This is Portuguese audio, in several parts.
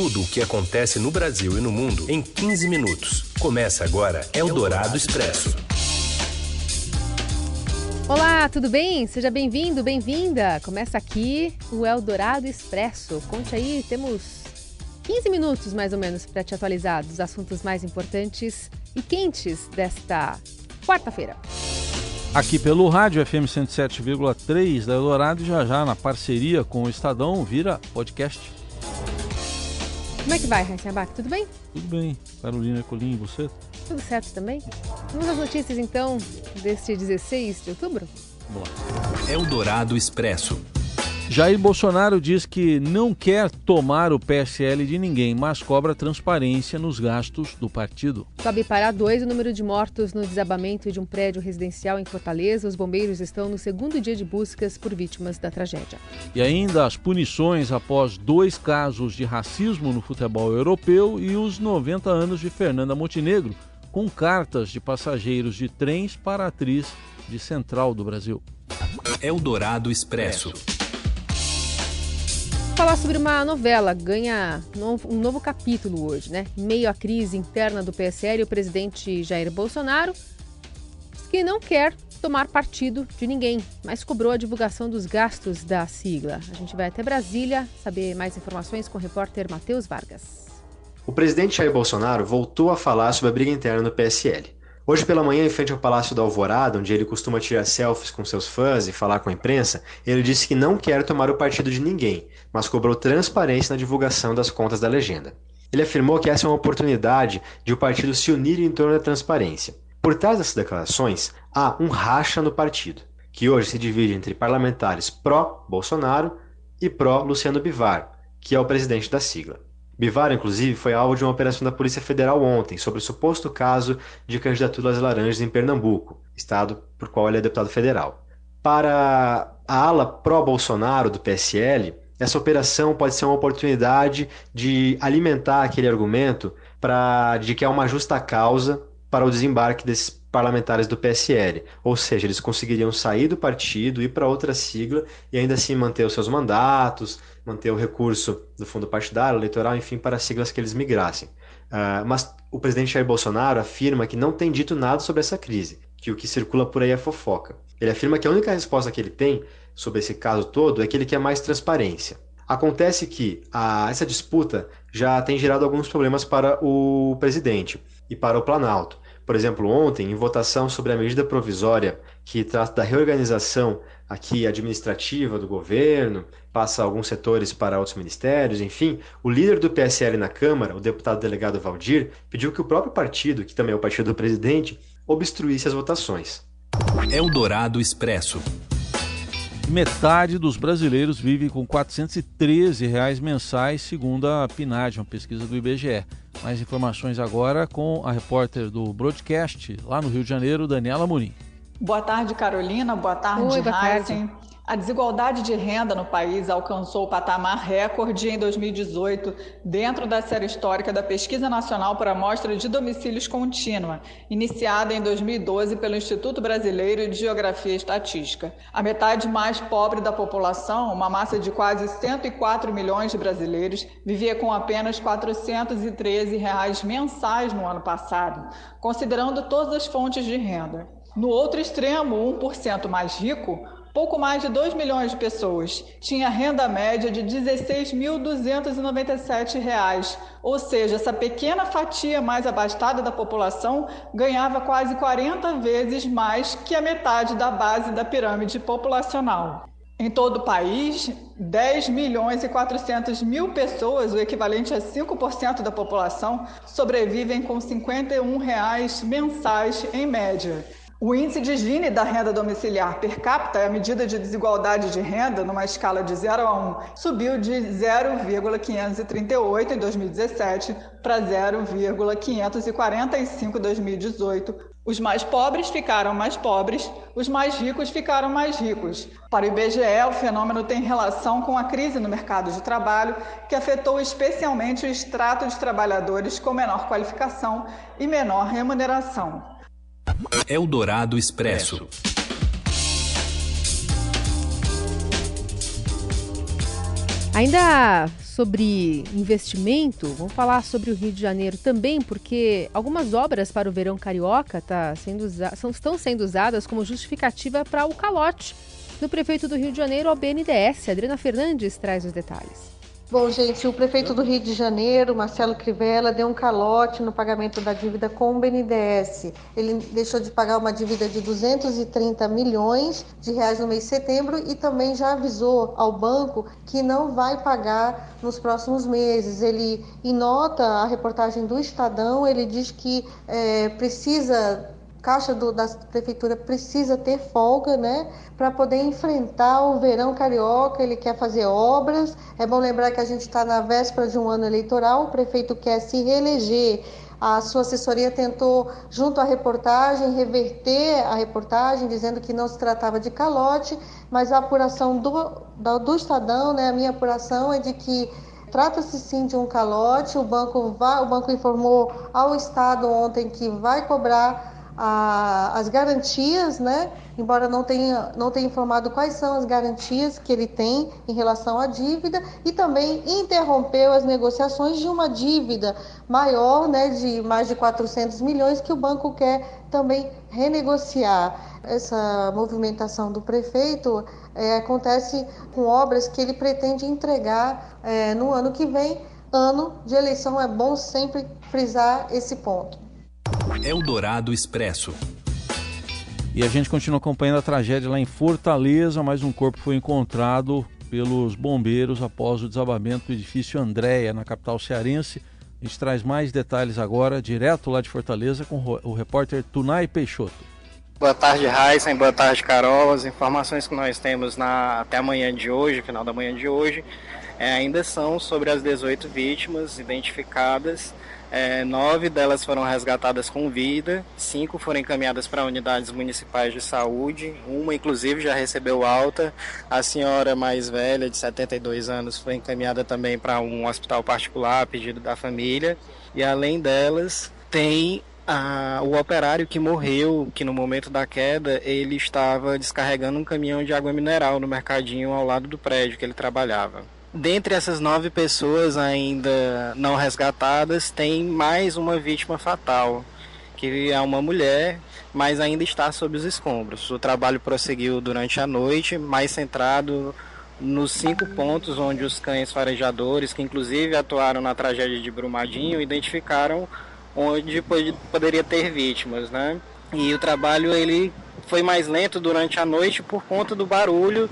tudo o que acontece no Brasil e no mundo em 15 minutos. Começa agora Eldorado Expresso. Olá, tudo bem? Seja bem-vindo, bem-vinda. Começa aqui o Eldorado Expresso. Conte aí, temos 15 minutos mais ou menos para te atualizar dos assuntos mais importantes e quentes desta quarta-feira. Aqui pelo rádio FM 107,3 da Eldorado e já já na parceria com o Estadão vira podcast. Como é que vai, Raíssa Abac? Tudo bem? Tudo bem. Carolina Colim, e você? Tudo certo também? Vamos às notícias então deste 16 de outubro? Vamos lá. Eldorado Expresso. Jair Bolsonaro diz que não quer tomar o PSL de ninguém, mas cobra transparência nos gastos do partido. Sobe para dois o número de mortos no desabamento de um prédio residencial em Fortaleza. Os bombeiros estão no segundo dia de buscas por vítimas da tragédia. E ainda as punições após dois casos de racismo no futebol europeu e os 90 anos de Fernanda Montenegro, com cartas de passageiros de trens para a atriz de Central do Brasil. Eldorado Expresso falar sobre uma novela, ganha um novo capítulo hoje, né? Meio à crise interna do PSL, o presidente Jair Bolsonaro diz que não quer tomar partido de ninguém, mas cobrou a divulgação dos gastos da sigla. A gente vai até Brasília saber mais informações com o repórter Matheus Vargas. O presidente Jair Bolsonaro voltou a falar sobre a briga interna no PSL. Hoje pela manhã, em frente ao Palácio da Alvorada, onde ele costuma tirar selfies com seus fãs e falar com a imprensa, ele disse que não quer tomar o partido de ninguém, mas cobrou transparência na divulgação das contas da legenda. Ele afirmou que essa é uma oportunidade de o partido se unir em torno da transparência. Por trás dessas declarações, há um racha no partido, que hoje se divide entre parlamentares pró-Bolsonaro e pró-Luciano Bivar, que é o presidente da sigla. Bivar, inclusive, foi alvo de uma operação da Polícia Federal ontem sobre o suposto caso de candidatura às laranjas em Pernambuco, estado por qual ele é deputado federal. Para a ala pró-Bolsonaro do PSL, essa operação pode ser uma oportunidade de alimentar aquele argumento para de que é uma justa causa para o desembarque desses parlamentares do PSL, ou seja, eles conseguiriam sair do partido, ir para outra sigla e ainda assim manter os seus mandatos, manter o recurso do fundo partidário, eleitoral, enfim, para siglas que eles migrassem. Uh, mas o presidente Jair Bolsonaro afirma que não tem dito nada sobre essa crise, que o que circula por aí é fofoca. Ele afirma que a única resposta que ele tem sobre esse caso todo é que ele quer mais transparência. Acontece que a, essa disputa já tem gerado alguns problemas para o presidente e para o Planalto. Por exemplo, ontem, em votação sobre a medida provisória que trata da reorganização aqui administrativa do governo, passa alguns setores para outros ministérios, enfim, o líder do PSL na Câmara, o deputado delegado Valdir, pediu que o próprio partido, que também é o partido do presidente, obstruísse as votações. Eldorado Expresso. Metade dos brasileiros vive com 413 reais mensais, segundo a PNAD, uma pesquisa do IBGE. Mais informações agora com a repórter do Broadcast, lá no Rio de Janeiro, Daniela Murim. Boa tarde, Carolina. Boa tarde, Oi, boa. Tarde. A desigualdade de renda no país alcançou o patamar recorde em 2018, dentro da série histórica da Pesquisa Nacional por Amostra de Domicílios Contínua, iniciada em 2012 pelo Instituto Brasileiro de Geografia e Estatística. A metade mais pobre da população, uma massa de quase 104 milhões de brasileiros, vivia com apenas 413 reais mensais no ano passado, considerando todas as fontes de renda. No outro extremo, 1% mais rico, pouco mais de 2 milhões de pessoas tinha renda média de R$ 16.297, ou seja, essa pequena fatia mais abastada da população ganhava quase 40 vezes mais que a metade da base da pirâmide populacional. Em todo o país, 10 milhões e 400 mil pessoas, o equivalente a 5% da população, sobrevivem com 51 reais mensais em média. O índice de Gini da renda domiciliar per capita, é a medida de desigualdade de renda numa escala de 0 a 1, subiu de 0,538 em 2017 para 0,545 em 2018. Os mais pobres ficaram mais pobres, os mais ricos ficaram mais ricos. Para o IBGE, o fenômeno tem relação com a crise no mercado de trabalho, que afetou especialmente o extrato de trabalhadores com menor qualificação e menor remuneração. Eldorado Expresso. Ainda sobre investimento, vamos falar sobre o Rio de Janeiro também, porque algumas obras para o verão carioca tá sendo estão sendo usadas como justificativa para o calote do prefeito do Rio de Janeiro ao BNDES. Adriana Fernandes traz os detalhes. Bom, gente, o prefeito do Rio de Janeiro, Marcelo Crivella, deu um calote no pagamento da dívida com o BNDES. Ele deixou de pagar uma dívida de 230 milhões de reais no mês de setembro e também já avisou ao banco que não vai pagar nos próximos meses. Ele, em nota, a reportagem do Estadão, ele diz que é, precisa Caixa do, da Prefeitura precisa ter folga, né, para poder enfrentar o verão carioca. Ele quer fazer obras. É bom lembrar que a gente está na véspera de um ano eleitoral. O prefeito quer se reeleger. A sua assessoria tentou, junto à reportagem, reverter a reportagem, dizendo que não se tratava de calote, mas a apuração do, do, do Estadão, né, a minha apuração é de que Trata-se sim de um calote. O banco, vai, o banco informou ao Estado ontem que vai cobrar a, as garantias, né? Embora não tenha, não tenha informado quais são as garantias que ele tem em relação à dívida e também interrompeu as negociações de uma dívida maior, né, de mais de 400 milhões que o banco quer também renegociar. Essa movimentação do prefeito é, acontece com obras que ele pretende entregar é, no ano que vem, ano de eleição. É bom sempre frisar esse ponto. Eldorado Expresso. E a gente continua acompanhando a tragédia lá em Fortaleza. Mais um corpo foi encontrado pelos bombeiros após o desabamento do edifício Andréia, na capital cearense. A gente traz mais detalhes agora, direto lá de Fortaleza, com o repórter Tunai Peixoto. Boa tarde, Raíssa. Boa tarde, Carol. As informações que nós temos na, até amanhã de hoje, final da manhã de hoje, é, ainda são sobre as 18 vítimas identificadas é, nove delas foram resgatadas com vida, cinco foram encaminhadas para unidades municipais de saúde, uma inclusive já recebeu alta. A senhora mais velha, de 72 anos, foi encaminhada também para um hospital particular a pedido da família. E além delas, tem o operário que morreu, que no momento da queda ele estava descarregando um caminhão de água mineral no mercadinho ao lado do prédio que ele trabalhava. Dentre essas nove pessoas ainda não resgatadas, tem mais uma vítima fatal, que é uma mulher, mas ainda está sob os escombros. O trabalho prosseguiu durante a noite, mais centrado nos cinco pontos onde os cães farejadores, que inclusive atuaram na tragédia de Brumadinho, identificaram onde poderia ter vítimas, né? E o trabalho ele foi mais lento durante a noite por conta do barulho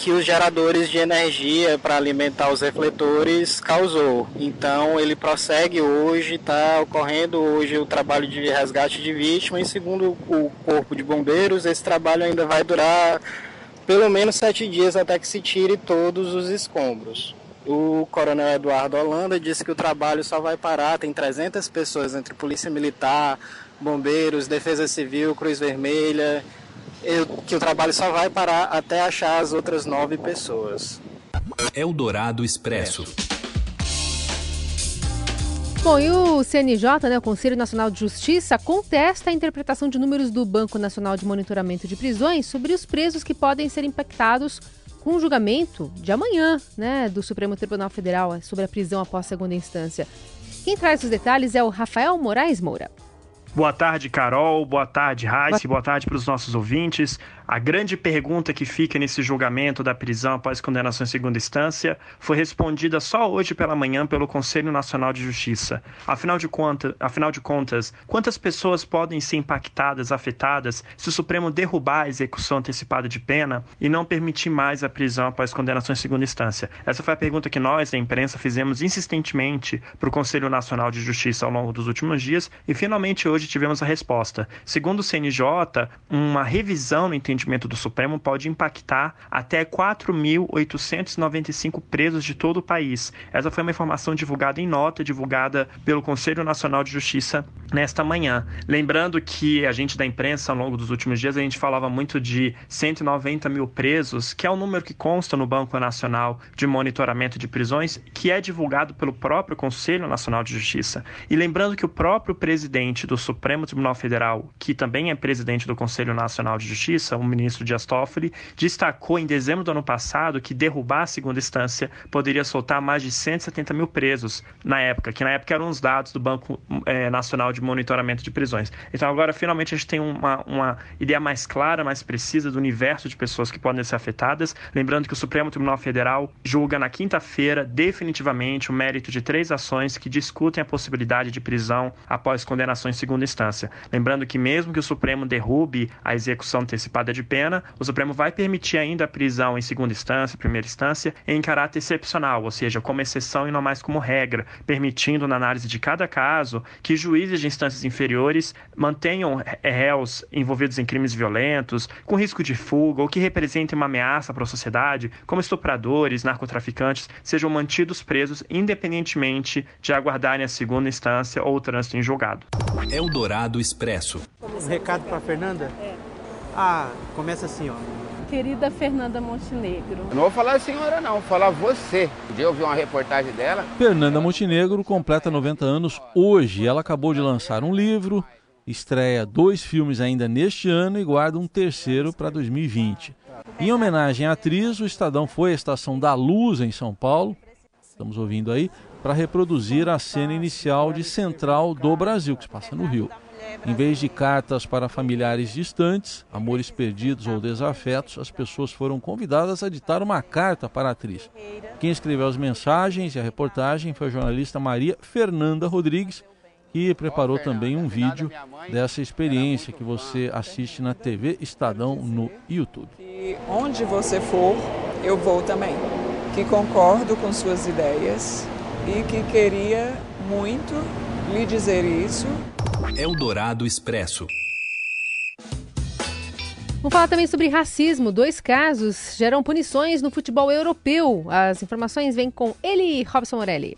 que os geradores de energia para alimentar os refletores causou. Então ele prossegue hoje, está ocorrendo hoje o trabalho de resgate de vítima e segundo o corpo de bombeiros esse trabalho ainda vai durar pelo menos sete dias até que se tire todos os escombros. O coronel Eduardo Holanda disse que o trabalho só vai parar, tem 300 pessoas entre polícia militar, bombeiros, defesa civil, Cruz Vermelha, eu, que o trabalho só vai parar até achar as outras nove pessoas. Eldorado Expresso. Bom, e o CNJ, né, o Conselho Nacional de Justiça, contesta a interpretação de números do Banco Nacional de Monitoramento de Prisões sobre os presos que podem ser impactados com o julgamento de amanhã, né, do Supremo Tribunal Federal sobre a prisão após segunda instância. Quem traz os detalhes é o Rafael Moraes Moura. Boa tarde, Carol. Boa tarde, Raíssa. Boa tarde para os nossos ouvintes. A grande pergunta que fica nesse julgamento da prisão após condenação em segunda instância foi respondida só hoje pela manhã pelo Conselho Nacional de Justiça. Afinal de, conta, afinal de contas, quantas pessoas podem ser impactadas, afetadas, se o Supremo derrubar a execução antecipada de pena e não permitir mais a prisão após condenação em segunda instância? Essa foi a pergunta que nós, da imprensa, fizemos insistentemente para o Conselho Nacional de Justiça ao longo dos últimos dias e finalmente hoje tivemos a resposta. Segundo o CNJ, uma revisão no entendimento entendimento do Supremo, pode impactar até 4.895 presos de todo o país. Essa foi uma informação divulgada em nota, divulgada pelo Conselho Nacional de Justiça nesta manhã. Lembrando que a gente da imprensa, ao longo dos últimos dias, a gente falava muito de 190 mil presos, que é o número que consta no Banco Nacional de Monitoramento de Prisões, que é divulgado pelo próprio Conselho Nacional de Justiça. E lembrando que o próprio presidente do Supremo Supremo Tribunal Federal, que também é presidente do Conselho Nacional de Justiça, o ministro Dias Toffoli, destacou em dezembro do ano passado que derrubar a segunda instância poderia soltar mais de 170 mil presos na época, que na época eram os dados do Banco é, Nacional de Monitoramento de Prisões. Então agora finalmente a gente tem uma, uma ideia mais clara, mais precisa do universo de pessoas que podem ser afetadas. Lembrando que o Supremo Tribunal Federal julga na quinta-feira definitivamente o mérito de três ações que discutem a possibilidade de prisão após condenação em segunda instância. Lembrando que mesmo que o Supremo derrube a execução antecipada de pena, o Supremo vai permitir ainda a prisão em segunda instância, primeira instância, em caráter excepcional, ou seja, como exceção e não mais como regra, permitindo na análise de cada caso que juízes de instâncias inferiores mantenham réus envolvidos em crimes violentos, com risco de fuga ou que representem uma ameaça para a sociedade, como estupradores, narcotraficantes, sejam mantidos presos independentemente de aguardarem a segunda instância ou o trânsito em julgado. Eldorado Expresso. Um recado para Fernanda? É. Ah, começa assim, ó. Querida Fernanda Montenegro. Eu não vou falar senhora não, vou falar você. Um dia eu vi uma reportagem dela. Fernanda Montenegro completa 90 anos hoje. Ela acabou de lançar um livro, estreia dois filmes ainda neste ano e guarda um terceiro para 2020. Em homenagem à atriz, o Estadão foi à Estação da Luz, em São Paulo, estamos ouvindo aí, para reproduzir a cena inicial de Central do Brasil, que se passa no Rio. Em vez de cartas para familiares distantes, amores perdidos ou desafetos, as pessoas foram convidadas a ditar uma carta para a atriz. Quem escreveu as mensagens e a reportagem foi a jornalista Maria Fernanda Rodrigues, que preparou também um vídeo dessa experiência que você assiste na TV Estadão no YouTube. E onde você for, eu vou também. Que concordo com suas ideias e que queria muito lhe dizer isso. Eldorado Expresso. Vamos falar também sobre racismo. Dois casos geram punições no futebol europeu. As informações vêm com ele, Robson Morelli.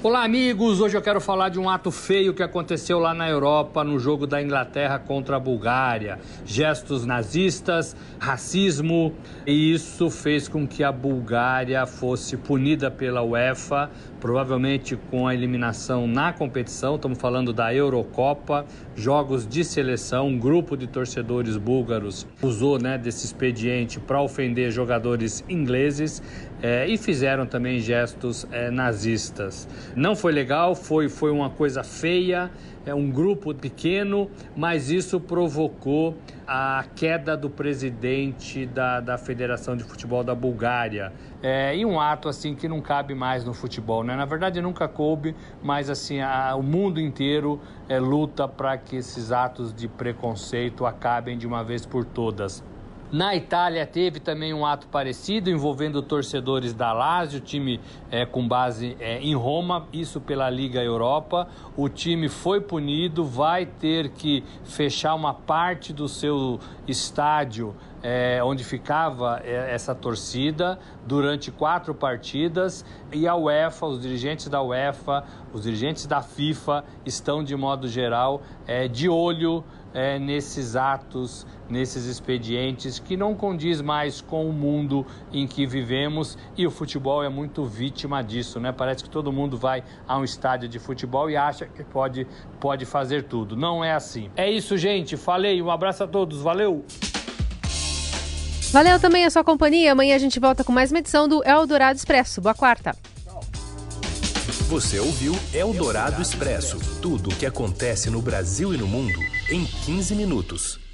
Olá, amigos! Hoje eu quero falar de um ato feio que aconteceu lá na Europa no jogo da Inglaterra contra a Bulgária. Gestos nazistas, racismo, e isso fez com que a Bulgária fosse punida pela UEFA, provavelmente com a eliminação na competição. Estamos falando da Eurocopa, jogos de seleção. Um grupo de torcedores búlgaros usou né, desse expediente para ofender jogadores ingleses é, e fizeram também gestos é, nazistas. Não foi legal, foi, foi uma coisa feia, é um grupo pequeno, mas isso provocou a queda do presidente da, da Federação de Futebol da Bulgária. É, e um ato assim que não cabe mais no futebol, né? Na verdade nunca coube, mas assim a, o mundo inteiro é, luta para que esses atos de preconceito acabem de uma vez por todas. Na Itália teve também um ato parecido envolvendo torcedores da Lazio, time é, com base é, em Roma, isso pela Liga Europa. O time foi punido, vai ter que fechar uma parte do seu estádio é, onde ficava é, essa torcida durante quatro partidas e a UEFA, os dirigentes da UEFA, os dirigentes da FIFA estão de modo geral é, de olho é, nesses atos, nesses expedientes que não condiz mais com o mundo em que vivemos e o futebol é muito vítima disso, né? Parece que todo mundo vai a um estádio de futebol e acha que pode, pode fazer tudo. Não é assim. É isso, gente. Falei. Um abraço a todos. Valeu! Valeu também a sua companhia. Amanhã a gente volta com mais uma edição do Eldorado Expresso. Boa quarta. Você ouviu Eldorado Expresso tudo o que acontece no Brasil e no mundo em 15 minutos.